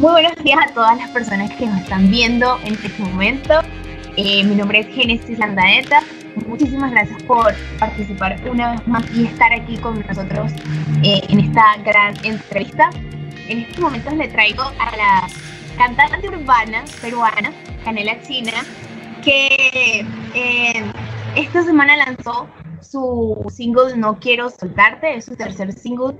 Muy buenos días a todas las personas que nos están viendo en este momento. Eh, mi nombre es Genesis Landaeta. Muchísimas gracias por participar una vez más y estar aquí con nosotros eh, en esta gran entrevista. En estos momentos le traigo a la cantante urbana peruana, Canela China, que eh, esta semana lanzó su single No Quiero Soltarte, es su tercer single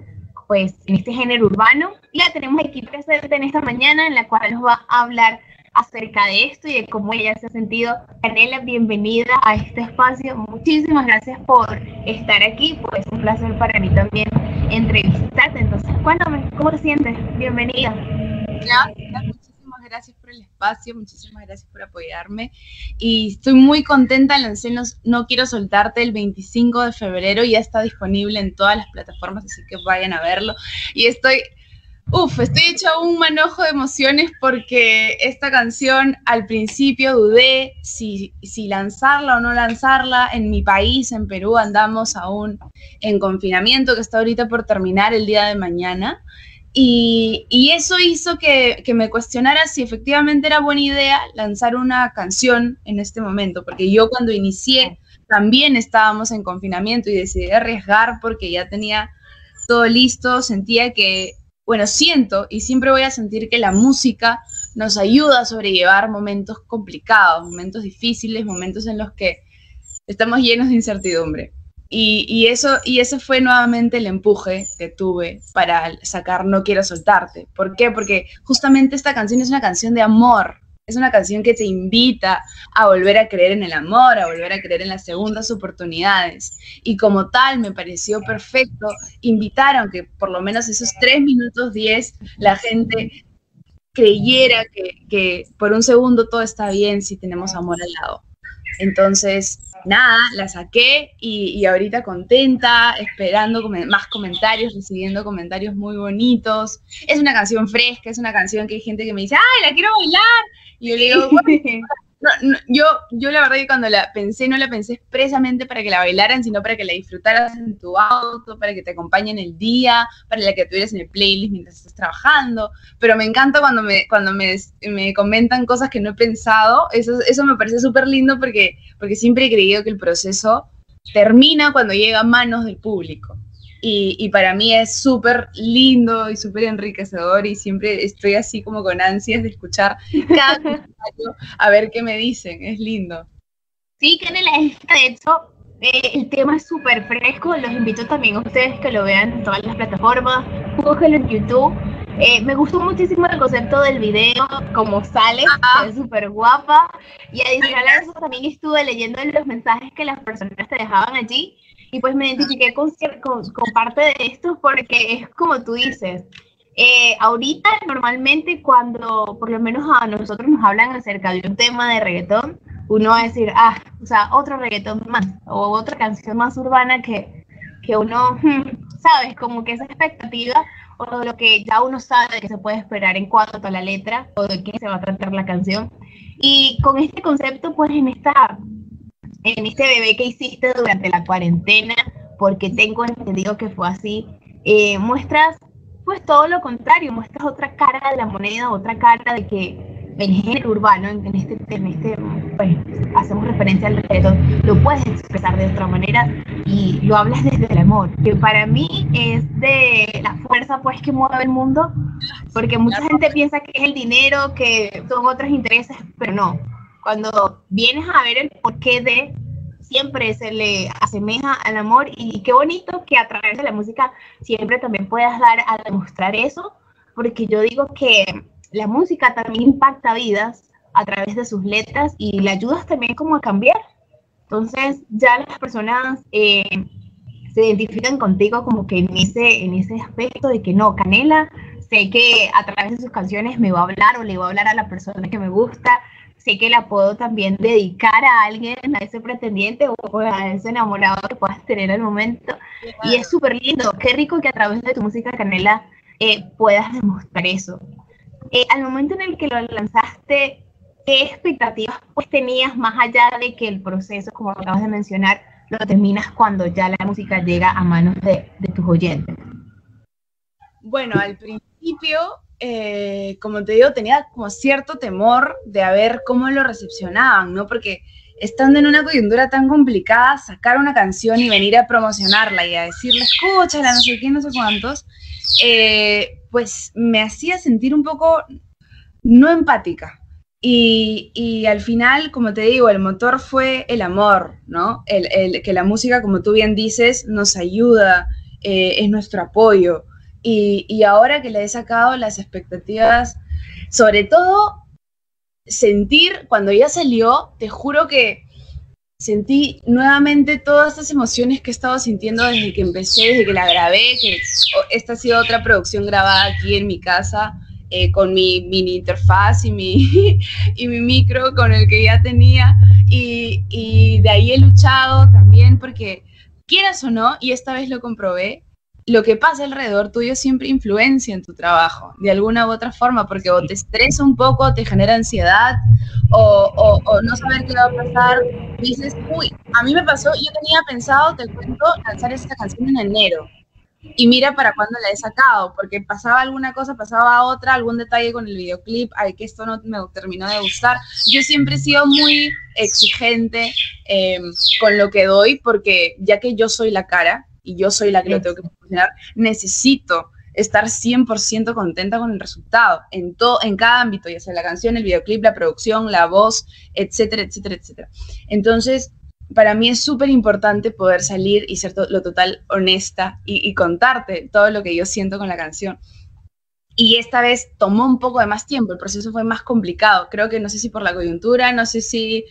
pues en este género urbano. Y la tenemos aquí presente en esta mañana en la cual nos va a hablar acerca de esto y de cómo ella se ha sentido. Canela, bienvenida a este espacio. Muchísimas gracias por estar aquí, pues es un placer para mí también entrevistarte. Entonces, cuéntame, ¿cómo te sientes? Bienvenida. Gracias, gracias por el espacio, muchísimas gracias por apoyarme y estoy muy contenta, lancé no, Quiero Soltarte el 25 de febrero, ya está disponible en todas las plataformas, así que vayan a verlo y estoy Uf, estoy hecha un manojo de emociones porque esta canción al principio dudé si, si, lanzarla o no lanzarla. En mi país, en Perú, andamos aún en confinamiento que está ahorita por terminar el día de mañana. Y, y eso hizo que, que, me cuestionara si efectivamente era buena idea lanzar una canción en este momento, porque yo cuando inicié también estábamos en confinamiento y decidí arriesgar porque ya tenía todo listo, sentía que bueno, siento y siempre voy a sentir que la música nos ayuda a sobrellevar momentos complicados, momentos difíciles, momentos en los que estamos llenos de incertidumbre. Y, eso, y ese fue nuevamente el empuje que tuve para sacar No Quiero Soltarte. ¿Por qué? Porque justamente esta canción es una canción de amor, es una canción que te invita a volver a creer en el amor, a volver a creer en las segundas oportunidades. Y como tal, me pareció perfecto invitar, aunque por lo menos esos tres minutos diez, la gente creyera que por un segundo todo está bien si tenemos amor al lado. Entonces, nada, la saqué y, y ahorita contenta, esperando más comentarios, recibiendo comentarios muy bonitos. Es una canción fresca, es una canción que hay gente que me dice, ¡ay, la quiero bailar! Y yo le digo, bueno, no, no, yo, yo la verdad que cuando la pensé, no la pensé expresamente para que la bailaran, sino para que la disfrutaras en tu auto, para que te acompañen el día, para la que tuvieras en el playlist mientras estás trabajando. Pero me encanta cuando me, cuando me, me comentan cosas que no he pensado. Eso, eso me parece súper lindo porque, porque siempre he creído que el proceso termina cuando llega a manos del público. Y, y, para mí es súper lindo y súper enriquecedor y siempre estoy así como con ansias de escuchar cada comentario a ver qué me dicen, es lindo. Sí, Canela, de hecho eh, el tema es súper fresco, los invito también a ustedes que lo vean en todas las plataformas, búsquenlo en YouTube. Eh, me gustó muchísimo el concepto del video, como sale, es súper guapa. Y adicional a eso también estuve leyendo los mensajes que las personas te dejaban allí y pues me identifiqué con, con, con, parte de esto porque es como tú dices, eh, ahorita normalmente cuando por lo menos a nosotros nos hablan acerca de un tema de reggaetón, uno va a decir, ah, o sea, otro reggaetón más o otra canción más urbana que, que uno, sabes, como que esa expectativa o lo que ya uno sabe que se puede esperar en cuanto a la letra o de qué se va a tratar la canción. Y con este concepto, pues en esta en este bebé que hiciste durante la cuarentena, porque tengo entendido que fue así, eh, muestras pues todo lo contrario, muestras otra cara de la moneda, otra cara de que el género urbano, en, este, en este pues, hacemos referencia al reggaetón, lo puedes expresar de otra manera y lo hablas desde el amor, que para mí es de la fuerza pues que mueve el mundo, porque mucha gente piensa que es el dinero, que son otros intereses, pero no, cuando vienes a ver el porqué de, siempre se le asemeja al amor y qué bonito que a través de la música siempre también puedas dar a demostrar eso, porque yo digo que la música también impacta vidas a través de sus letras y le ayudas también como a cambiar. Entonces ya las personas eh, se identifican contigo como que en ese, en ese aspecto de que no, Canela, sé que a través de sus canciones me va a hablar o le va a hablar a la persona que me gusta, sé que la puedo también dedicar a alguien, a ese pretendiente o a ese enamorado que puedas tener al momento. Y es súper lindo, qué rico que a través de tu música Canela eh, puedas demostrar eso. Eh, al momento en el que lo lanzaste, ¿qué expectativas pues tenías más allá de que el proceso, como acabas de mencionar, lo terminas cuando ya la música llega a manos de, de tus oyentes? Bueno, al principio eh, como te digo, tenía como cierto temor de ver cómo lo recepcionaban, ¿no? Porque estando en una coyuntura tan complicada, sacar una canción y venir a promocionarla y a decirle, escúchala, no sé qué, no sé cuántos, eh, pues me hacía sentir un poco no empática. Y, al final, como te digo, el motor fue el amor, ¿no? El, que la música, como tú bien dices, nos ayuda, eh, es nuestro apoyo. Y, y ahora que le he sacado las expectativas, sobre todo sentir, cuando ya salió, te juro que sentí nuevamente todas estas emociones que he estado sintiendo desde que empecé, desde que la grabé, que esta ha sido otra producción grabada aquí en mi casa. Eh, con mi mini interfaz y mi, y mi micro con el que ya tenía. Y, y de ahí he luchado también porque, quieras o no, y esta vez lo comprobé, lo que pasa alrededor tuyo siempre influencia en tu trabajo, de alguna u otra forma, porque o te estresa un poco, te genera ansiedad, o, o, no saber qué va a pasar. Dices, uy, a mí me pasó, yo tenía pensado, te cuento, lanzar esta canción en enero. Y mira para cuándo la he sacado, porque pasaba alguna cosa, pasaba otra, algún detalle con el videoclip, ay, que esto no me terminó de gustar. Yo siempre he sido muy exigente eh, con lo que doy, porque ya que yo soy la cara, y yo soy la que lo tengo que proporcionar, necesito estar 100% contenta con el resultado en todo en cada ámbito, ya sea la canción, el videoclip, la producción, la voz, etcétera, etcétera, etcétera. Entonces, para mí es súper importante poder salir y ser lo total honesta y, y, contarte todo lo que yo siento con la canción. Y esta vez tomó un poco de más tiempo, el proceso fue más complicado. Creo que no sé si por la coyuntura, no sé si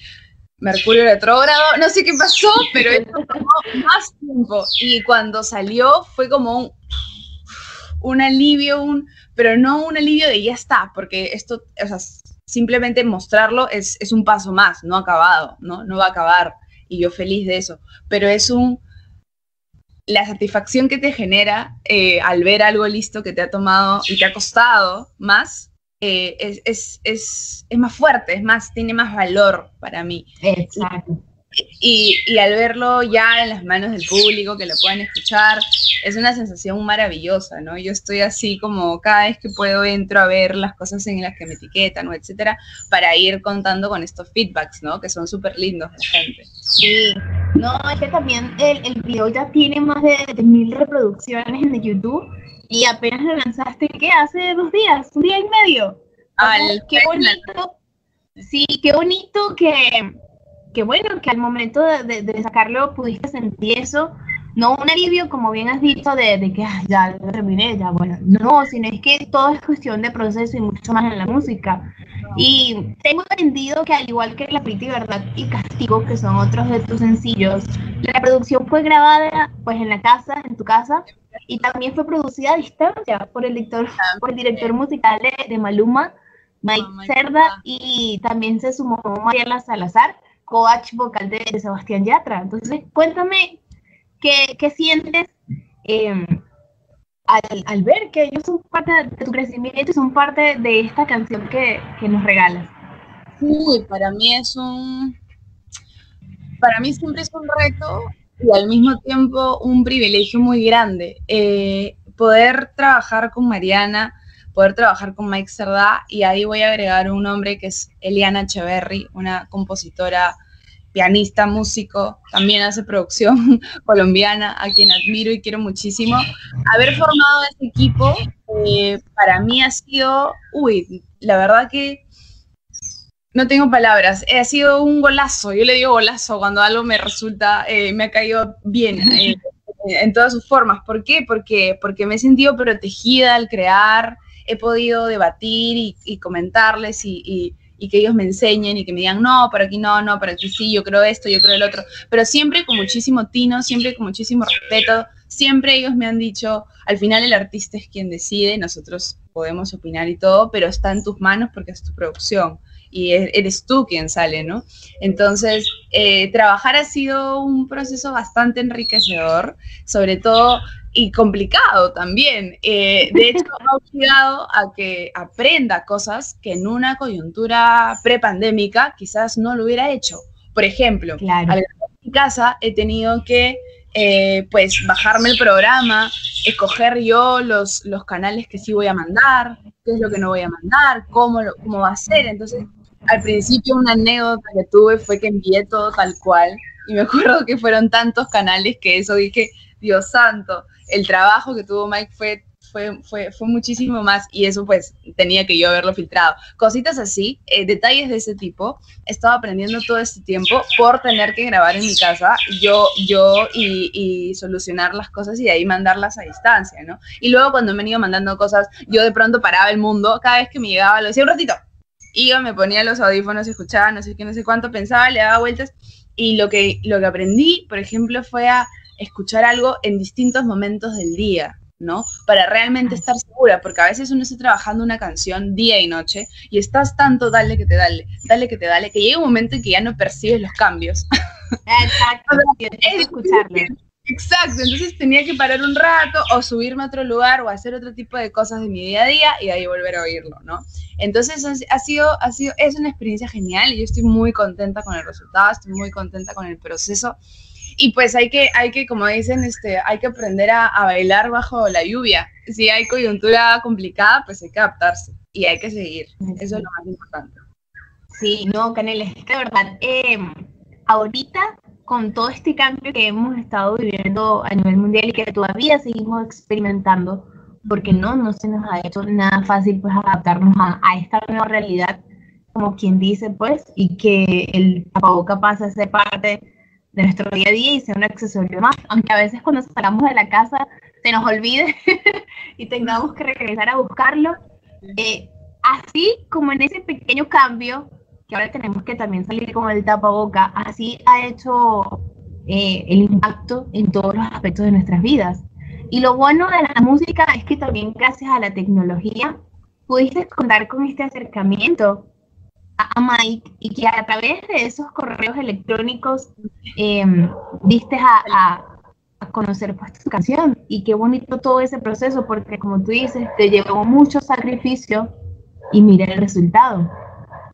Mercurio retrógrado, no sé qué pasó, pero esto tomó más tiempo. Y cuando salió fue como un, un alivio, un, pero no un alivio de ya está, porque esto, o sea, simplemente mostrarlo es, es un paso más, no acabado, ¿no? No va a acabar. Y yo feliz de eso. Pero es un, la satisfacción que te genera eh, al ver algo listo que te ha tomado y te ha costado más, eh, es, es, es, es, más fuerte, es más, tiene más valor para mí. Exacto. Y, y, al verlo ya en las manos del público, que lo puedan escuchar, es una sensación maravillosa, ¿no? Yo estoy así como cada vez que puedo entro a ver las cosas en las que me etiquetan o etcétera, para ir contando con estos feedbacks, ¿no? Que son súper lindos de la gente. Sí, no, es que también el, el video ya tiene más de, de mil reproducciones en YouTube y apenas lo lanzaste, ¿qué? Hace dos días, un día y medio. Ay, qué bonito. Sí, qué bonito que, que bueno, que al momento de, de, sacarlo pudiste sentir eso. No un alivio, como bien has dicho, de, de que ah, ya lo terminé, ya bueno. No, sino es que todo es cuestión de proceso y mucho más en la música. Y tengo entendido que al igual que La Pretty Verdad y Castigo, que son otros de tus sencillos, la producción fue grabada pues en la casa, en tu casa, y también fue producida a distancia por el director, por el director musical de, Maluma, Mike Cerda, y también se sumó Mariela Salazar, coach vocal de, Sebastián Yatra. Entonces, cuéntame qué, qué sientes eh, al, al, ver que ellos son parte de tu crecimiento y son parte de esta canción que, que nos regalas. Uy, para mí es un... Para mí siempre es un reto y al mismo tiempo un privilegio muy grande. Eh, poder trabajar con Mariana, poder trabajar con Mike Cerdá, y ahí voy a agregar un nombre que es Eliana Echeverry, una compositora, pianista, músico, también hace producción colombiana, a quien admiro y quiero muchísimo. Haber formado este equipo eh, para mí ha sido, uy, la verdad que no tengo palabras. Ha sido un golazo. Yo le digo golazo cuando algo me resulta, eh, me ha caído bien eh, en todas sus formas. ¿Por qué? Porque, porque me he sentido protegida al crear. He podido debatir y, comentarles y, y, que ellos me enseñen y que me digan, no, por aquí no, no, por aquí sí, yo creo esto, yo creo el otro. Pero siempre con muchísimo tino, siempre con muchísimo respeto. Siempre ellos me han dicho, al final el artista es quien decide, nosotros podemos opinar y todo, pero está en tus manos porque es tu producción y e-, eres tú quien sale, ¿no? Entonces, eh, trabajar ha sido un proceso bastante enriquecedor, sobre todo y complicado también. Eh, de hecho, ha obligado a que aprenda cosas que en una coyuntura prepandémica quizás no lo hubiera hecho. Por ejemplo, claro. al mi casa he tenido que eh, pues bajarme el programa, escoger yo los, los canales que sí voy a mandar, qué es lo que no voy a mandar, cómo, cómo va a ser. Entonces, al principio una anécdota que tuve fue que envié todo tal cual y me acuerdo que fueron tantos canales que eso dije, Dios santo, el trabajo que tuvo Mike fue fue, fue, fue muchísimo más y eso pues tenía que yo haberlo filtrado. Cositas así, eh, detalles de ese tipo, estaba aprendiendo todo este tiempo por tener que grabar en mi casa yo, yo y, y, solucionar las cosas y de ahí mandarlas a distancia, ¿no? Y luego cuando me han ido mandando cosas, yo de pronto paraba el mundo, cada vez que me llegaba lo decía un ratito, iba, me ponía los audífonos, escuchaba no sé qué, no sé cuánto, pensaba, le daba vueltas y lo que, lo que aprendí, por ejemplo, fue a escuchar algo en distintos momentos del día. ¿no? Para realmente estar segura, porque a veces uno está trabajando una canción día y noche y estás tanto dale que te dale, dale que te dale, que llega un momento en que ya no percibes los cambios. Exacto, escucharlo. Exacto, entonces tenía que parar un rato o subirme a otro lugar o hacer otro tipo de cosas de mi día a día y ahí volver a oírlo, ¿no? Entonces ha sido, ha sido, es una experiencia genial y yo estoy muy contenta con el resultado, estoy muy contenta con el proceso y pues hay que, hay que, como dicen, este, hay que aprender a, bailar bajo la lluvia. Si hay coyuntura complicada, pues hay que adaptarse y hay que seguir. Eso es lo más importante. Sí, no, Canela, es que de verdad, em, ahorita con todo este cambio que hemos estado viviendo a nivel mundial y que todavía seguimos experimentando, porque no, no se nos ha hecho nada fácil pues adaptarnos a, a esta nueva realidad, como quien dice pues, y que el tapaboca pasa a ser parte de nuestro día a día y sea un accesorio más, aunque a veces cuando salgamos de la casa se nos olvide y tengamos que regresar a buscarlo. Eh, así como en ese pequeño cambio, que ahora tenemos que también salir con el tapaboca, así ha hecho eh, el impacto en todos los aspectos de nuestras vidas. Y lo bueno de la música es que también gracias a la tecnología pudiste contar con este acercamiento a Mike y que a través de esos correos electrónicos eh, diste a, conocer pues tu canción y qué bonito todo ese proceso porque como tú dices te llevó mucho sacrificio y mira el resultado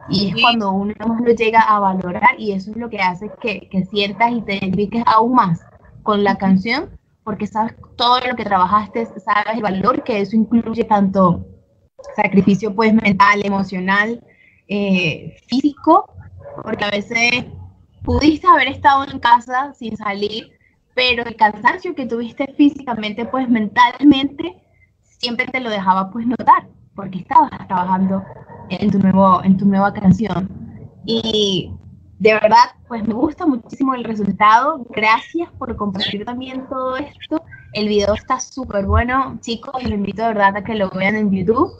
y es cuando uno lo llega a valorar y eso es lo que hace que, que sientas y te identifiques aún más con la canción porque sabes todo lo que trabajaste, sabes el valor que eso incluye tanto sacrificio pues mental, emocional, eh, físico, porque a veces pudiste haber estado en casa sin salir, pero el cansancio que tuviste físicamente, pues mentalmente, siempre te lo dejaba pues notar, porque estabas trabajando en tu, nuevo, en tu nueva canción. Y de verdad, pues me gusta muchísimo el resultado. Gracias por compartir también todo esto. El video está súper bueno. Chicos, los invito de verdad a que lo vean en YouTube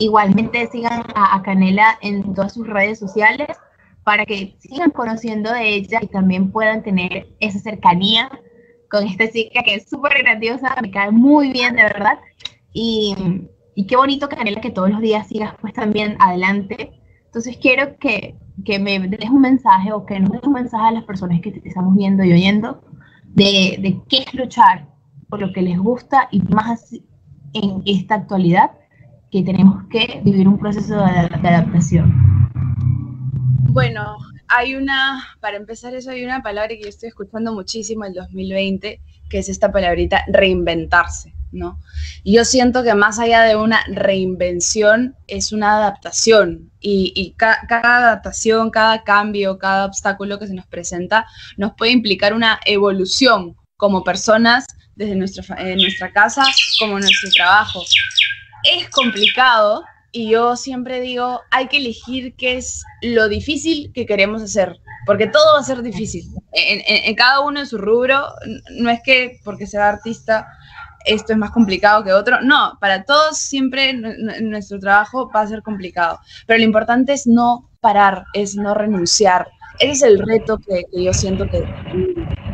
Igualmente sigan a, Canela en todas sus redes sociales para que sigan conociendo de ella y también puedan tener esa cercanía con esta chica que es súper grandiosa, me cae muy bien de verdad. Y, y, qué bonito, Canela, que todos los días sigas pues también adelante. Entonces quiero que, que me des un mensaje o que nos des un mensaje a las personas que te estamos viendo y oyendo de, de qué es luchar por lo que les gusta y más en esta actualidad que tenemos que vivir un proceso de, adaptación? Bueno, hay una, para empezar eso, hay una palabra que yo estoy escuchando muchísimo el 2020, que es esta palabrita reinventarse, ¿no? Yo siento que más allá de una reinvención es una adaptación y, cada adaptación, cada cambio, cada obstáculo que se nos presenta nos puede implicar una evolución como personas desde nuestra, nuestra casa como nuestro trabajo es complicado y yo siempre digo, hay que elegir qué es lo difícil que queremos hacer, porque todo va a ser difícil. En, cada uno en su rubro, no es que porque sea artista esto es más complicado que otro, no, para todos siempre nuestro trabajo va a ser complicado, pero lo importante es no parar, es no renunciar. Ese es el reto que, yo siento que,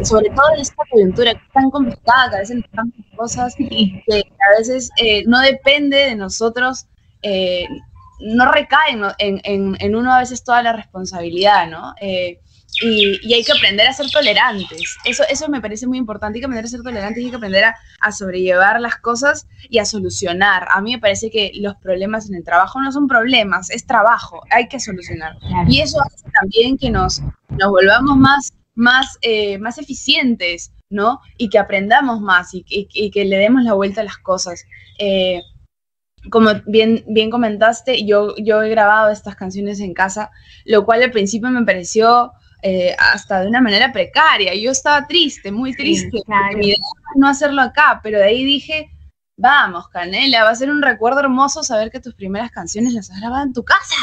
sobre todo en esta coyuntura que tan complicada, que a veces tantas cosas que a veces eh, no depende de nosotros, eh, no recae en, en, en, uno a veces toda la responsabilidad, ¿no? Eh, y, y, hay que aprender a ser tolerantes. Eso, eso me parece muy importante. Hay que aprender a ser tolerantes y hay que aprender a, a, sobrellevar las cosas y a solucionar. A mí me parece que los problemas en el trabajo no son problemas, es trabajo. Hay que solucionar. Y eso hace también que nos, nos volvamos más más, eh, más eficientes, ¿no? Y que aprendamos más y, que le demos la vuelta a las cosas. Eh, como bien, bien comentaste, yo, yo he grabado estas canciones en casa, lo cual al principio me pareció eh, hasta de una manera precaria. Yo estaba triste, muy triste, mi idea no hacerlo acá, pero de ahí dije, vamos, Canela, va a ser un recuerdo hermoso saber que tus primeras canciones las has grabado en tu casa.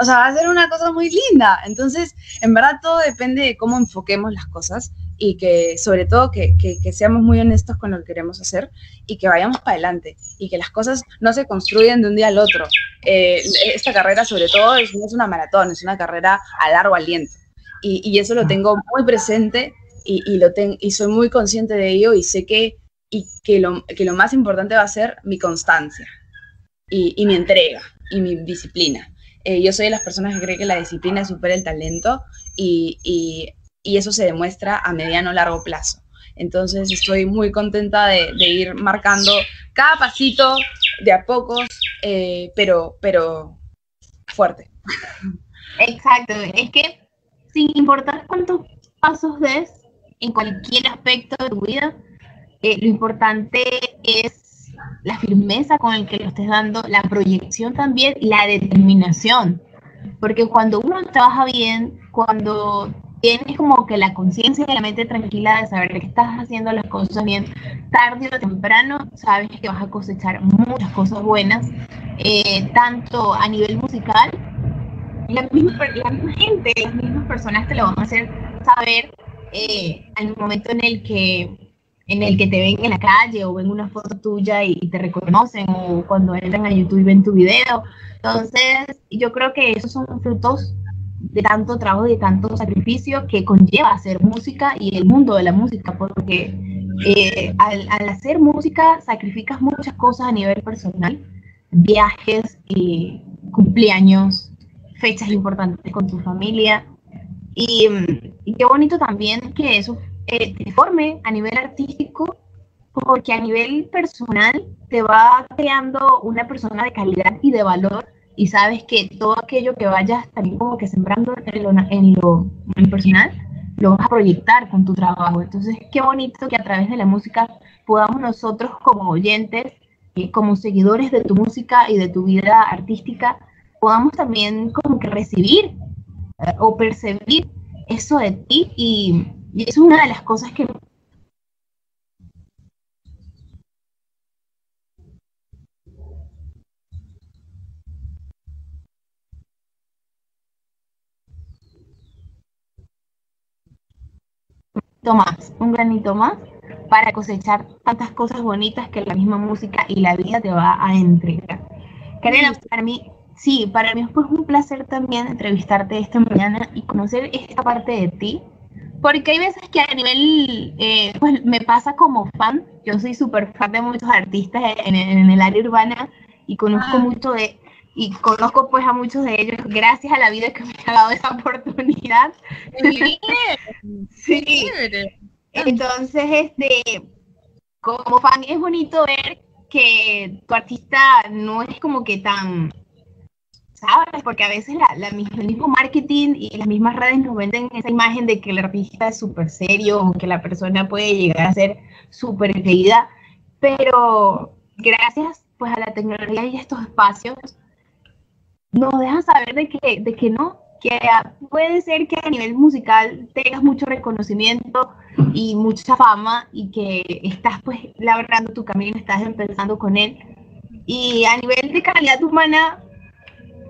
O sea, va a ser una cosa muy linda. Entonces, en verdad todo depende de cómo enfoquemos las cosas y que sobre todo que, seamos muy honestos con lo que queremos hacer y que vayamos para adelante y que las cosas no se construyen de un día al otro. Eh, esta carrera sobre todo es, no es una maratón, es una carrera a largo aliento y, eso lo tengo muy presente y, lo y soy muy consciente de ello y sé que, y que, lo, que lo más importante va a ser mi constancia y, mi entrega y mi disciplina. Eh, yo soy de las personas que creen que la disciplina supera el talento y, eso se demuestra a mediano o largo plazo. Entonces estoy muy contenta de, ir marcando cada pasito de a pocos, eh, pero, pero fuerte. Exacto, es que sin importar cuántos pasos des en cualquier aspecto de tu vida, eh, lo importante es la firmeza con el que lo estés dando, la proyección también la determinación. Porque cuando uno trabaja bien, cuando tienes como que la conciencia y la mente tranquila de saber que estás haciendo las cosas bien, tarde o temprano sabes que vas a cosechar muchas cosas buenas, eh, tanto a nivel musical la misma, gente, las mismas personas te lo van a hacer saber eh, al momento en el que en el que te ven en la calle o ven una foto tuya y, te reconocen o cuando entran a YouTube y ven tu video. Entonces, yo creo que esos son frutos de tanto trabajo y de tanto sacrificio que conlleva hacer música y el mundo de la música, porque eh, al, al, hacer música sacrificas muchas cosas a nivel personal, viajes, y cumpleaños, fechas importantes con tu familia. Y, qué bonito también que eso eh, te forme a nivel artístico, porque a nivel personal te va creando una persona de calidad y de valor y sabes que todo aquello que vayas también como que sembrando en lo, en lo, personal, lo vas a proyectar con tu trabajo. Entonces, qué bonito que a través de la música podamos nosotros como oyentes, eh, como seguidores de tu música y de tu vida artística, podamos también como que recibir eh, o percibir eso de ti y, es una de las cosas que más, un granito más para cosechar tantas cosas bonitas que la misma música y la vida te va a entregar. Karina, para mí Sí, para mí fue un placer también entrevistarte esta mañana y conocer esta parte de ti, porque hay veces que a nivel, eh, pues me pasa como fan, yo soy súper fan de muchos artistas en, el área urbana y conozco ah. mucho de, y conozco pues a muchos de ellos gracias a la vida que me ha dado esa oportunidad. sí. Entonces, este, como fan es bonito ver que tu artista no es como que tan ¿sabes? Porque a veces la, el mismo marketing y las mismas redes nos venden esa imagen de que el artista es súper serio o que la persona puede llegar a ser súper querida, pero gracias pues a la tecnología y estos espacios nos dejan saber de que, de que no, que puede ser que a nivel musical tengas mucho reconocimiento y mucha fama y que estás pues labrando tu camino, estás empezando con él. Y a nivel de calidad humana,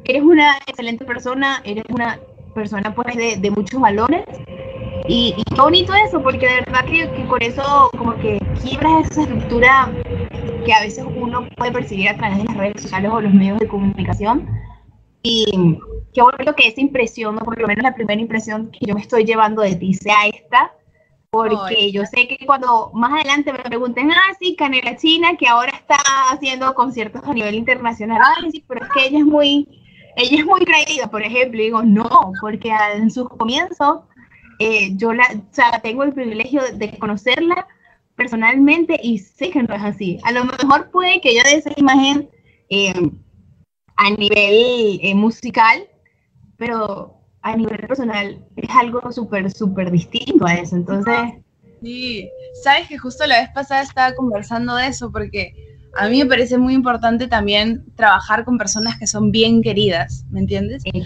eres una excelente persona, eres una persona pues de, muchos valores. Y, y, qué bonito eso, porque de verdad que, que, con eso como que quiebras esa estructura que a veces uno puede percibir a través de las redes sociales o los medios de comunicación. Y qué bonito que esa impresión, o por lo menos la primera impresión que yo me estoy llevando de ti sea esta, porque yo sé que cuando más adelante me pregunten, ah, sí, Canela China, que ahora está haciendo conciertos a nivel internacional, ah, sí, pero es que ella es muy ella es muy creída, por ejemplo, y digo, no, porque en sus comienzos eh, yo la, o sea, tengo el privilegio de conocerla personalmente y sé que no es así. A lo mejor puede que yo dé esa imagen eh, a nivel eh, musical, pero a nivel personal es algo súper, súper distinto a eso. Entonces, Sí, sabes que justo la vez pasada estaba conversando de eso porque a mí me parece muy importante también trabajar con personas que son bien queridas, ¿me entiendes? Hay,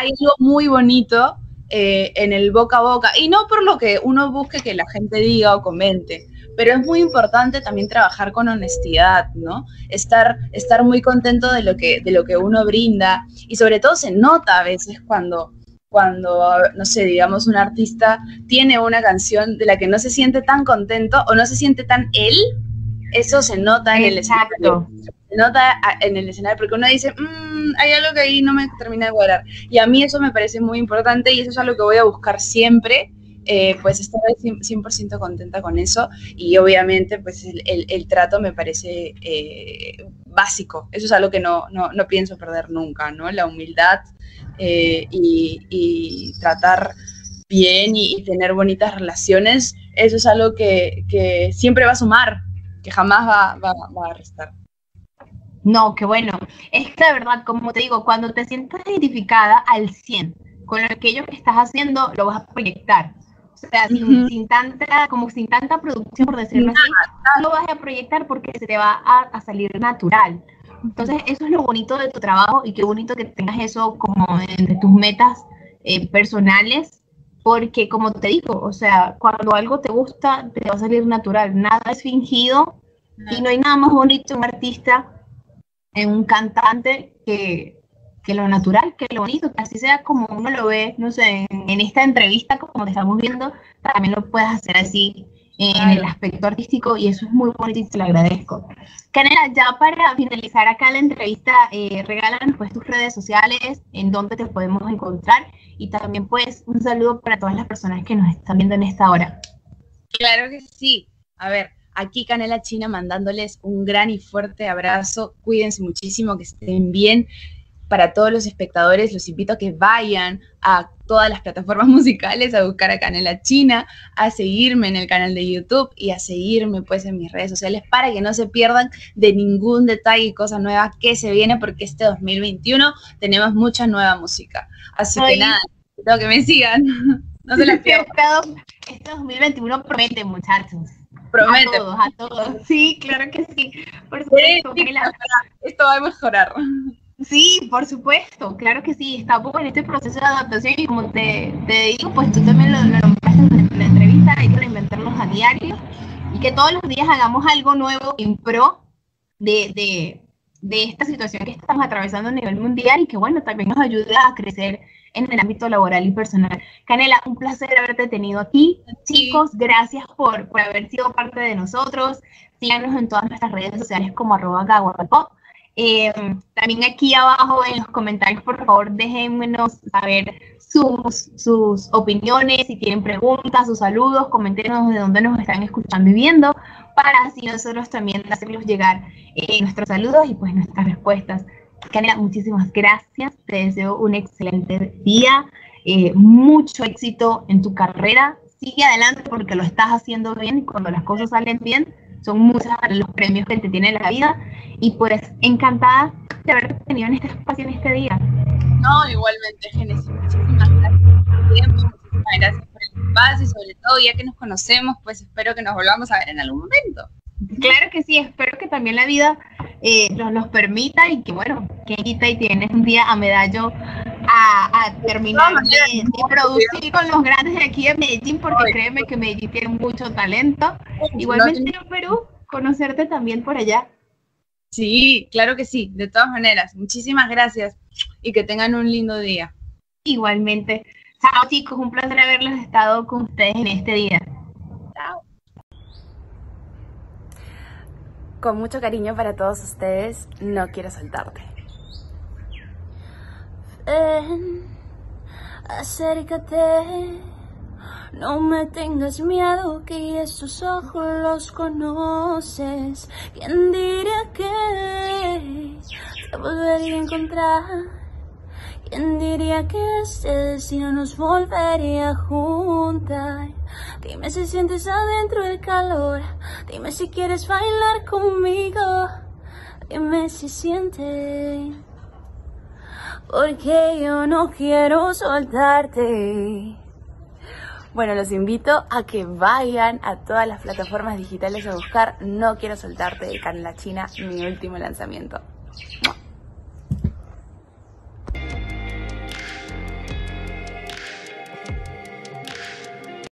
hay, algo muy bonito eh, en el boca a boca, y no por lo que uno busque que la gente diga o comente, pero es muy importante también trabajar con honestidad, ¿no? Estar, estar muy contento de lo, que, de lo que uno brinda, y sobre todo se nota a veces cuando cuando, no sé, digamos, un artista tiene una canción de la que no se siente tan contento o no se siente tan él, eso se nota en el escenario. Se nota en el escenario porque uno dice, mmm, hay algo que ahí no me termina de cuadrar. Y a mí eso me parece muy importante y eso es algo que voy a buscar siempre. Eh, pues estar 100% contenta con eso y obviamente pues el, trato me parece eh, básico, eso es algo que no, no, no pienso perder nunca, ¿no? La humildad eh, y, tratar bien y, tener bonitas relaciones, eso es algo que, siempre va a sumar, que jamás va, a restar. No, qué bueno. Es que la verdad, como te digo, cuando te sientas identificada al 100 con aquello que estás haciendo, lo vas a proyectar. O sea, sin, tanta, como sin tanta producción, por decirlo así, lo vas a proyectar porque se te va a salir natural. Entonces, eso es lo bonito de tu trabajo y qué bonito que tengas eso como entre tus metas eh, personales, porque como te digo, o sea, cuando algo te gusta, te va a salir natural, nada es fingido y no hay nada más bonito en un artista, en un cantante que, que lo natural, que lo bonito, que así sea como uno lo ve, no sé, en, en esta entrevista como te estamos viendo, también lo puedes hacer así en el aspecto artístico y eso es muy bonito y te lo agradezco. Canela, ya para finalizar acá la entrevista, eh, regálanos pues tus redes sociales, en donde te podemos encontrar y también pues un saludo para todas las personas que nos están viendo en esta hora. Claro que sí. A ver, aquí Canela China mandándoles un gran y fuerte abrazo. Cuídense muchísimo, que estén bien para todos los espectadores, los invito a que vayan a todas las plataformas musicales a buscar a Canela China, a seguirme en el canal de YouTube y a seguirme pues en mis redes sociales para que no se pierdan de ningún detalle y cosa nueva que se viene porque este 2021 tenemos mucha nueva música. Así que nada, espero que me sigan. No se les pierdan. Este 2021 promete, muchachos. Promete. A todos, a todos. Sí, claro que sí. Por supuesto, Esto va a mejorar. Sí, por supuesto, claro que sí, estamos en este proceso de adaptación y como te, digo, pues tú también lo, lo en la entrevista, hay que reinventarnos a diario y que todos los días hagamos algo nuevo en pro de, esta situación que estamos atravesando a nivel mundial y que bueno, también nos ayuda a crecer en el ámbito laboral y personal. Canela, un placer haberte tenido aquí. Chicos, gracias por, por haber sido parte de nosotros. Síganos en todas nuestras redes sociales como arroba eh, también aquí abajo en los comentarios, por favor, déjenmenos saber sus, sus opiniones, si tienen preguntas, sus saludos, coméntenos de dónde nos están escuchando y viendo, para así nosotros también hacerlos llegar eh, nuestros saludos y pues nuestras respuestas. Canela, muchísimas gracias, te deseo un excelente día, eh, mucho éxito en tu carrera, sigue adelante porque lo estás haciendo bien y cuando las cosas salen bien, son muchos los premios que te tiene la vida y pues encantada de haber tenido en este espacio en este día. No, igualmente, Génesis, muchísimas gracias por el tiempo, muchísimas gracias por el espacio y sobre todo ya que nos conocemos, pues espero que nos volvamos a ver en algún momento. Claro que sí, espero que también la vida eh, nos, nos permita y que bueno, que quita y tienes un día a medallo a, terminar de, producir con los grandes de aquí en Medellín, porque créeme que Medellín tiene mucho talento. Igualmente en Perú, conocerte también por allá. Sí, claro que sí, de todas maneras. Muchísimas gracias y que tengan un lindo día. Igualmente. Chao chicos, un placer haberlos estado con ustedes en este día. Chao. Con mucho cariño para todos ustedes, no quiero soltarte. Ven, acércate. No me tengas miedo que esos ojos los conoces. ¿Quién diría que te volvería a encontrar? ¿Quién diría que este destino nos volvería a juntar? Dime si sientes adentro el calor. Dime si quieres bailar conmigo. Dime si sientes porque yo no quiero soltarte. Bueno, los invito a que vayan a todas las plataformas digitales a buscar No Quiero Soltarte de Canela China, mi último lanzamiento.